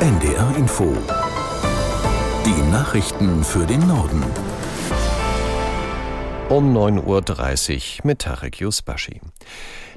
NDR Info. Die Nachrichten für den Norden. Um 9.30 Uhr mit Tarek Yusbashi.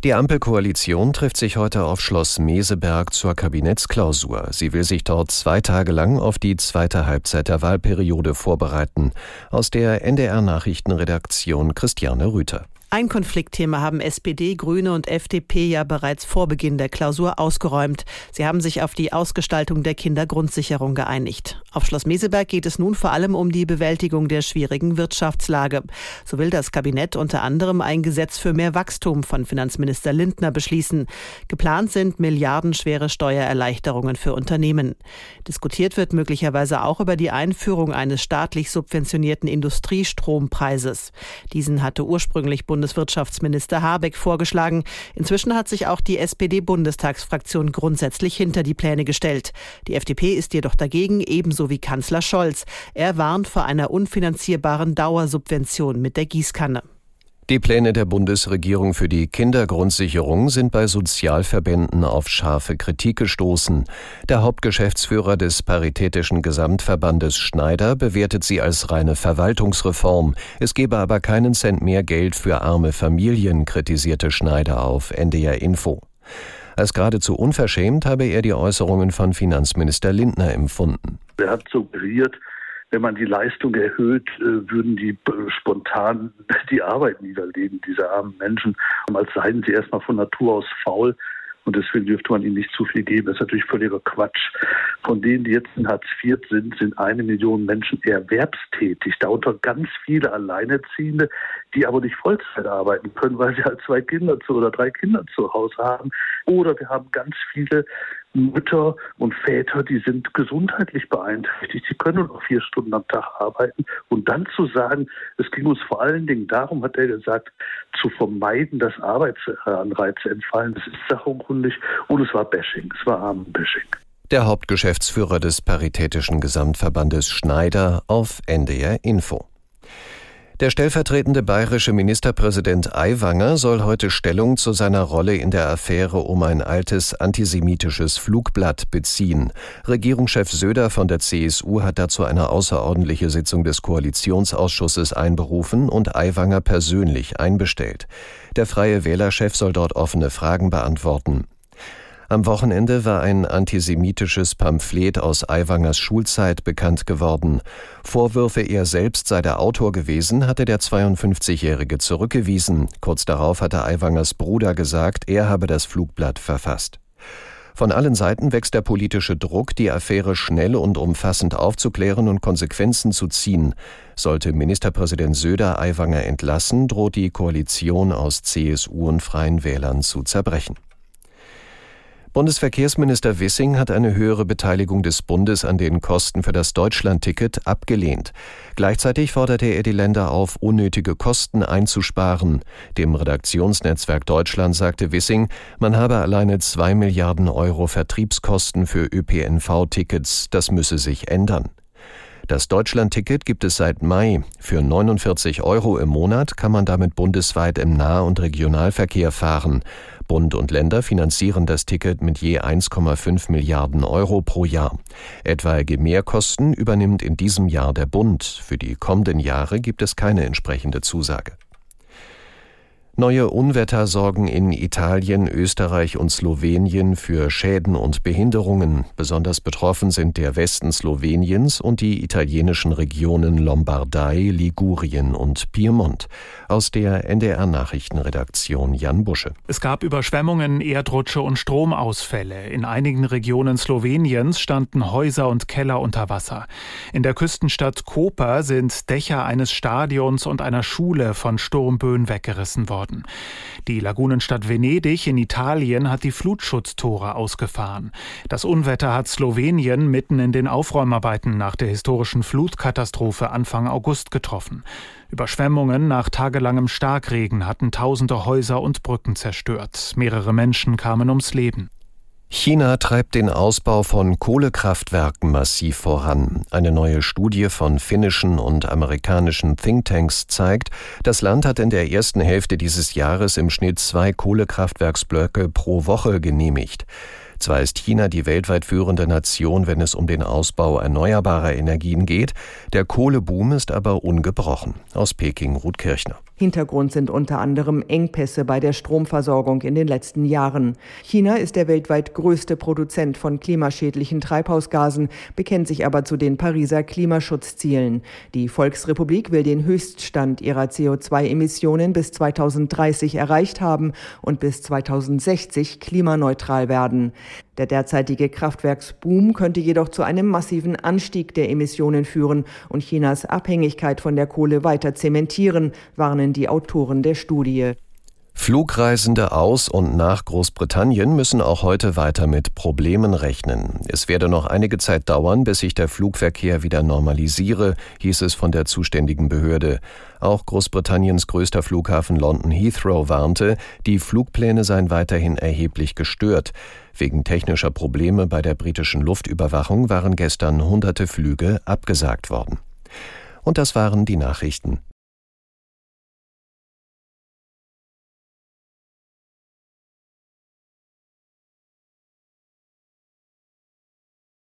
Die Ampelkoalition trifft sich heute auf Schloss Meseberg zur Kabinettsklausur. Sie will sich dort zwei Tage lang auf die zweite Halbzeit der Wahlperiode vorbereiten. Aus der NDR Nachrichtenredaktion Christiane Rüther. Ein Konfliktthema haben SPD, Grüne und FDP ja bereits vor Beginn der Klausur ausgeräumt. Sie haben sich auf die Ausgestaltung der Kindergrundsicherung geeinigt. Auf Schloss Meseberg geht es nun vor allem um die Bewältigung der schwierigen Wirtschaftslage. So will das Kabinett unter anderem ein Gesetz für mehr Wachstum von Finanzminister Lindner beschließen. Geplant sind milliardenschwere Steuererleichterungen für Unternehmen. Diskutiert wird möglicherweise auch über die Einführung eines staatlich subventionierten Industriestrompreises. Diesen hatte ursprünglich Bund Bundeswirtschaftsminister Habeck vorgeschlagen. Inzwischen hat sich auch die SPD-Bundestagsfraktion grundsätzlich hinter die Pläne gestellt. Die FDP ist jedoch dagegen, ebenso wie Kanzler Scholz. Er warnt vor einer unfinanzierbaren Dauersubvention mit der Gießkanne. Die Pläne der Bundesregierung für die Kindergrundsicherung sind bei Sozialverbänden auf scharfe Kritik gestoßen. Der Hauptgeschäftsführer des Paritätischen Gesamtverbandes Schneider bewertet sie als reine Verwaltungsreform. Es gebe aber keinen Cent mehr Geld für arme Familien, kritisierte Schneider auf NDR Info. Als geradezu unverschämt habe er die Äußerungen von Finanzminister Lindner empfunden. Er hat suggeriert, wenn man die Leistung erhöht, äh, würden die spontan die Arbeit niederlegen, diese armen Menschen, als seien sie erstmal von Natur aus faul. Und deswegen dürfte man ihnen nicht zu viel geben. Das ist natürlich völliger Quatsch. Von denen, die jetzt in Hartz IV sind, sind eine Million Menschen erwerbstätig. Darunter ganz viele Alleinerziehende, die aber nicht Vollzeit arbeiten können, weil sie halt zwei Kinder zu oder drei Kinder zu Hause haben. Oder wir haben ganz viele Mütter und Väter, die sind gesundheitlich beeinträchtigt. Sie können nur noch vier Stunden am Tag arbeiten. Und dann zu sagen, es ging uns vor allen Dingen darum, hat er gesagt, zu vermeiden, dass Arbeitsanreize entfallen. Das ist sachunkundig und es war Bashing. Es war Armenbashing. Der Hauptgeschäftsführer des Paritätischen Gesamtverbandes Schneider auf NDR Info. Der stellvertretende bayerische Ministerpräsident Aiwanger soll heute Stellung zu seiner Rolle in der Affäre um ein altes antisemitisches Flugblatt beziehen. Regierungschef Söder von der CSU hat dazu eine außerordentliche Sitzung des Koalitionsausschusses einberufen und Aiwanger persönlich einbestellt. Der freie Wählerchef soll dort offene Fragen beantworten. Am Wochenende war ein antisemitisches Pamphlet aus Aiwangers Schulzeit bekannt geworden. Vorwürfe, er selbst sei der Autor gewesen, hatte der 52-Jährige zurückgewiesen. Kurz darauf hatte Aiwangers Bruder gesagt, er habe das Flugblatt verfasst. Von allen Seiten wächst der politische Druck, die Affäre schnell und umfassend aufzuklären und Konsequenzen zu ziehen. Sollte Ministerpräsident Söder Aiwanger entlassen, droht die Koalition aus CSU und Freien Wählern zu zerbrechen. Bundesverkehrsminister Wissing hat eine höhere Beteiligung des Bundes an den Kosten für das Deutschlandticket abgelehnt. Gleichzeitig forderte er die Länder auf, unnötige Kosten einzusparen. Dem Redaktionsnetzwerk Deutschland sagte Wissing, man habe alleine zwei Milliarden Euro Vertriebskosten für ÖPNV-Tickets. Das müsse sich ändern. Das Deutschlandticket gibt es seit Mai. Für 49 Euro im Monat kann man damit bundesweit im Nah- und Regionalverkehr fahren. Bund und Länder finanzieren das Ticket mit je 1,5 Milliarden Euro pro Jahr. Etwaige Mehrkosten übernimmt in diesem Jahr der Bund. Für die kommenden Jahre gibt es keine entsprechende Zusage. Neue Unwetter sorgen in Italien, Österreich und Slowenien für Schäden und Behinderungen. Besonders betroffen sind der Westen Sloweniens und die italienischen Regionen Lombardei, Ligurien und Piemont. Aus der NDR Nachrichtenredaktion Jan Busche. Es gab Überschwemmungen, Erdrutsche und Stromausfälle. In einigen Regionen Sloweniens standen Häuser und Keller unter Wasser. In der Küstenstadt Koper sind Dächer eines Stadions und einer Schule von Sturmböen weggerissen worden worden. Die Lagunenstadt Venedig in Italien hat die Flutschutztore ausgefahren. Das Unwetter hat Slowenien mitten in den Aufräumarbeiten nach der historischen Flutkatastrophe Anfang August getroffen. Überschwemmungen nach tagelangem Starkregen hatten tausende Häuser und Brücken zerstört. Mehrere Menschen kamen ums Leben. China treibt den Ausbau von Kohlekraftwerken massiv voran. Eine neue Studie von finnischen und amerikanischen Thinktanks zeigt, das Land hat in der ersten Hälfte dieses Jahres im Schnitt zwei Kohlekraftwerksblöcke pro Woche genehmigt. Zwar ist China die weltweit führende Nation, wenn es um den Ausbau erneuerbarer Energien geht, der Kohleboom ist aber ungebrochen. Aus Peking Ruth Kirchner. Hintergrund sind unter anderem Engpässe bei der Stromversorgung in den letzten Jahren. China ist der weltweit größte Produzent von klimaschädlichen Treibhausgasen, bekennt sich aber zu den Pariser Klimaschutzzielen. Die Volksrepublik will den Höchststand ihrer CO2-Emissionen bis 2030 erreicht haben und bis 2060 klimaneutral werden. Der derzeitige Kraftwerksboom könnte jedoch zu einem massiven Anstieg der Emissionen führen und Chinas Abhängigkeit von der Kohle weiter zementieren, warnen die Autoren der Studie. Flugreisende aus und nach Großbritannien müssen auch heute weiter mit Problemen rechnen. Es werde noch einige Zeit dauern, bis sich der Flugverkehr wieder normalisiere, hieß es von der zuständigen Behörde. Auch Großbritanniens größter Flughafen London Heathrow warnte, die Flugpläne seien weiterhin erheblich gestört. Wegen technischer Probleme bei der britischen Luftüberwachung waren gestern hunderte Flüge abgesagt worden. Und das waren die Nachrichten.